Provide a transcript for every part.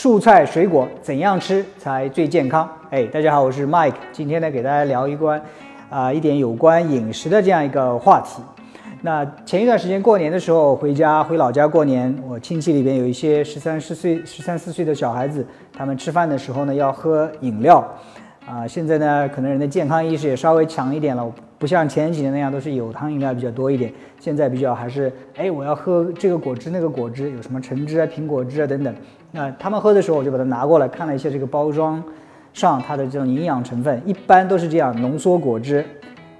蔬菜水果怎样吃才最健康？哎，大家好，我是 Mike，今天呢给大家聊一关啊一点有关饮食的这样一个话题。那前一段时间过年的时候回家回老家过年，我亲戚里边有一些十三四岁十三四岁的小孩子，他们吃饭的时候呢要喝饮料。啊，现在呢，可能人的健康意识也稍微强一点了，不像前几年那样都是有糖饮料比较多一点。现在比较还是，哎，我要喝这个果汁那个果汁，有什么橙汁啊、苹果汁啊等等。那他们喝的时候，我就把它拿过来看了一下这个包装上它的这种营养成分，一般都是这样：浓缩果汁、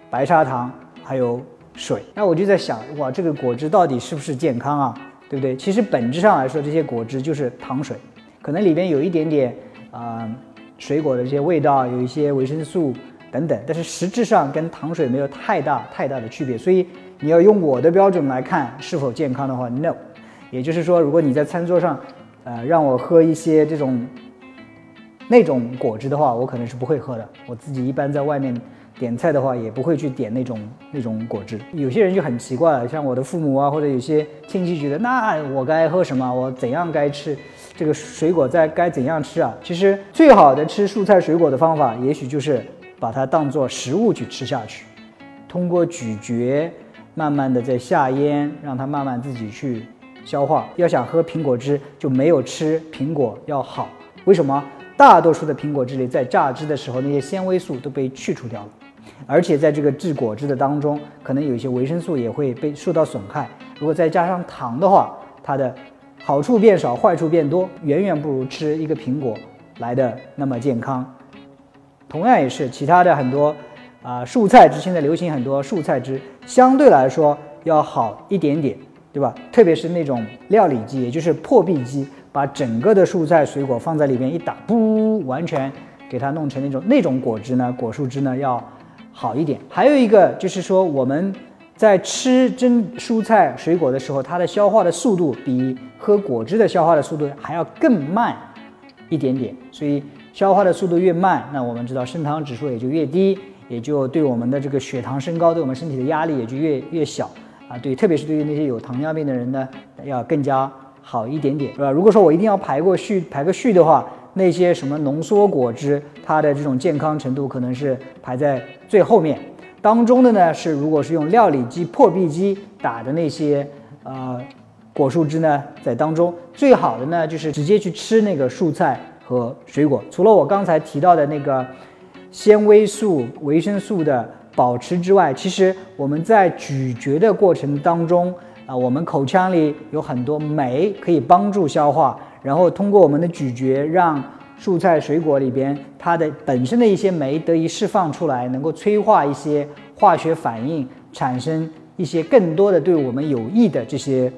白砂糖还有水。那我就在想，哇，这个果汁到底是不是健康啊？对不对？其实本质上来说，这些果汁就是糖水，可能里边有一点点啊。水果的这些味道，有一些维生素等等，但是实质上跟糖水没有太大太大的区别。所以你要用我的标准来看是否健康的话，no。也就是说，如果你在餐桌上，呃，让我喝一些这种那种果汁的话，我可能是不会喝的。我自己一般在外面点菜的话，也不会去点那种那种果汁。有些人就很奇怪了，像我的父母啊，或者有些亲戚觉得，那我该喝什么？我怎样该吃？这个水果在该怎样吃啊？其实最好的吃蔬菜水果的方法，也许就是把它当做食物去吃下去，通过咀嚼，慢慢的在下咽，让它慢慢自己去消化。要想喝苹果汁，就没有吃苹果要好。为什么？大多数的苹果汁里，在榨汁的时候，那些纤维素都被去除掉了，而且在这个制果汁的当中，可能有一些维生素也会被受到损害。如果再加上糖的话，它的好处变少，坏处变多，远远不如吃一个苹果来的那么健康。同样也是其他的很多啊，蔬菜汁现在流行很多蔬菜汁，相对来说要好一点点，对吧？特别是那种料理机，也就是破壁机，把整个的蔬菜水果放在里面一打，不，完全给它弄成那种那种果汁呢，果蔬汁呢要好一点。还有一个就是说我们。在吃真蔬菜水果的时候，它的消化的速度比喝果汁的消化的速度还要更慢一点点。所以消化的速度越慢，那我们知道升糖指数也就越低，也就对我们的这个血糖升高，对我们身体的压力也就越越小啊。对，特别是对于那些有糖尿病的人呢，要更加好一点点，是吧？如果说我一定要排过序排个序的话，那些什么浓缩果汁，它的这种健康程度可能是排在最后面。当中的呢是，如果是用料理机破壁机打的那些呃果蔬汁呢，在当中最好的呢就是直接去吃那个蔬菜和水果。除了我刚才提到的那个纤维素、维生素的保持之外，其实我们在咀嚼的过程当中啊，我们口腔里有很多酶可以帮助消化，然后通过我们的咀嚼让。蔬菜水果里边，它的本身的一些酶得以释放出来，能够催化一些化学反应，产生一些更多的对我们有益的这些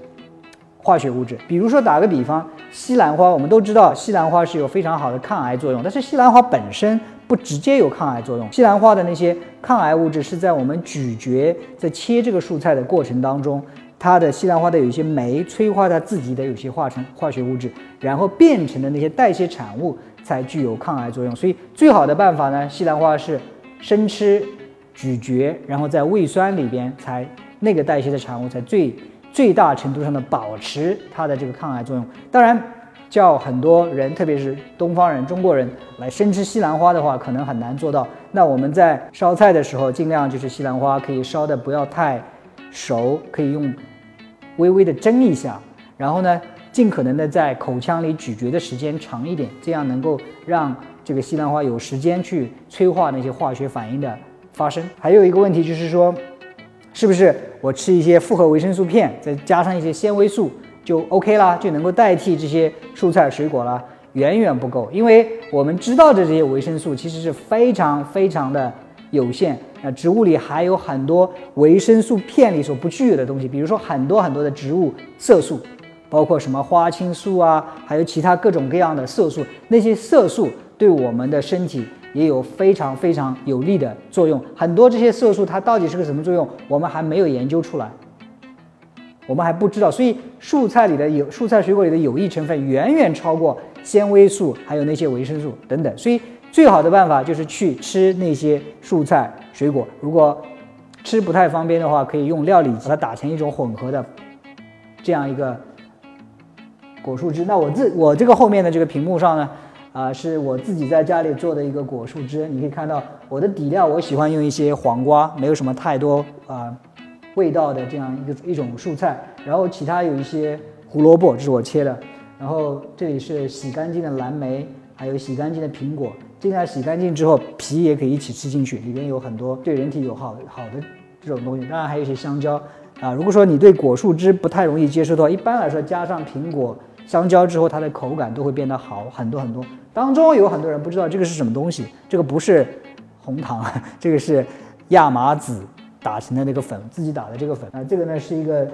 化学物质。比如说，打个比方，西兰花，我们都知道西兰花是有非常好的抗癌作用，但是西兰花本身不直接有抗癌作用。西兰花的那些抗癌物质是在我们咀嚼、在切这个蔬菜的过程当中。它的西兰花的有一些酶催化它自己的有些化成化学物质，然后变成的那些代谢产物才具有抗癌作用。所以最好的办法呢，西兰花是生吃、咀嚼，然后在胃酸里边才那个代谢的产物才最最大程度上的保持它的这个抗癌作用。当然，叫很多人，特别是东方人、中国人来生吃西兰花的话，可能很难做到。那我们在烧菜的时候，尽量就是西兰花可以烧的不要太熟，可以用。微微的蒸一下，然后呢，尽可能的在口腔里咀嚼的时间长一点，这样能够让这个西兰花有时间去催化那些化学反应的发生。还有一个问题就是说，是不是我吃一些复合维生素片，再加上一些纤维素就 OK 啦，就能够代替这些蔬菜水果了？远远不够，因为我们知道的这些维生素其实是非常非常的有限。那植物里还有很多维生素片里所不具有的东西，比如说很多很多的植物色素，包括什么花青素啊，还有其他各种各样的色素。那些色素对我们的身体也有非常非常有利的作用。很多这些色素它到底是个什么作用，我们还没有研究出来，我们还不知道。所以蔬菜里的有蔬菜水果里的有益成分远远超过纤维素，还有那些维生素等等。所以。最好的办法就是去吃那些蔬菜水果。如果吃不太方便的话，可以用料理把它打成一种混合的这样一个果蔬汁。那我自我这个后面的这个屏幕上呢，啊，是我自己在家里做的一个果树汁。你可以看到我的底料，我喜欢用一些黄瓜，没有什么太多啊味道的这样一个一种蔬菜。然后其他有一些胡萝卜，这是我切的。然后这里是洗干净的蓝莓，还有洗干净的苹果。尽量洗干净之后，皮也可以一起吃进去，里面有很多对人体有好好的这种东西。当然还有一些香蕉啊。如果说你对果树汁不太容易接受的话，一般来说加上苹果、香蕉之后，它的口感都会变得好很多很多。当中有很多人不知道这个是什么东西，这个不是红糖，这个是亚麻籽打成的那个粉，自己打的这个粉啊。这个呢是一个。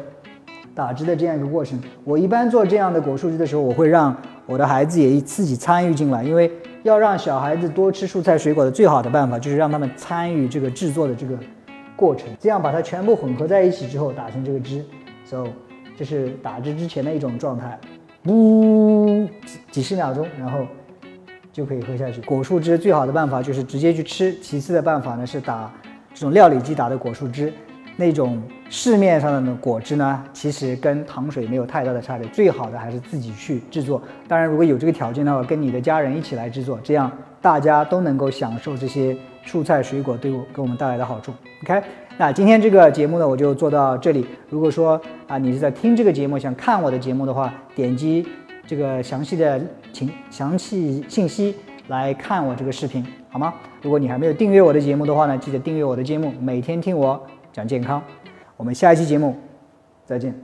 打汁的这样一个过程，我一般做这样的果蔬汁的时候，我会让我的孩子也自己参与进来，因为要让小孩子多吃蔬菜水果的最好的办法就是让他们参与这个制作的这个过程，这样把它全部混合在一起之后打成这个汁，so 这是打汁之前的一种状态，呜，几几十秒钟，然后就可以喝下去。果蔬汁最好的办法就是直接去吃，其次的办法呢是打这种料理机打的果蔬汁。那种市面上的那果汁呢，其实跟糖水没有太大的差别。最好的还是自己去制作。当然，如果有这个条件的话，跟你的家人一起来制作，这样大家都能够享受这些蔬菜水果对我给我们带来的好处。OK，那今天这个节目呢，我就做到这里。如果说啊，你是在听这个节目，想看我的节目的话，点击这个详细的情详细信息来看我这个视频，好吗？如果你还没有订阅我的节目的话呢，记得订阅我的节目，每天听我。讲健康，我们下一期节目再见。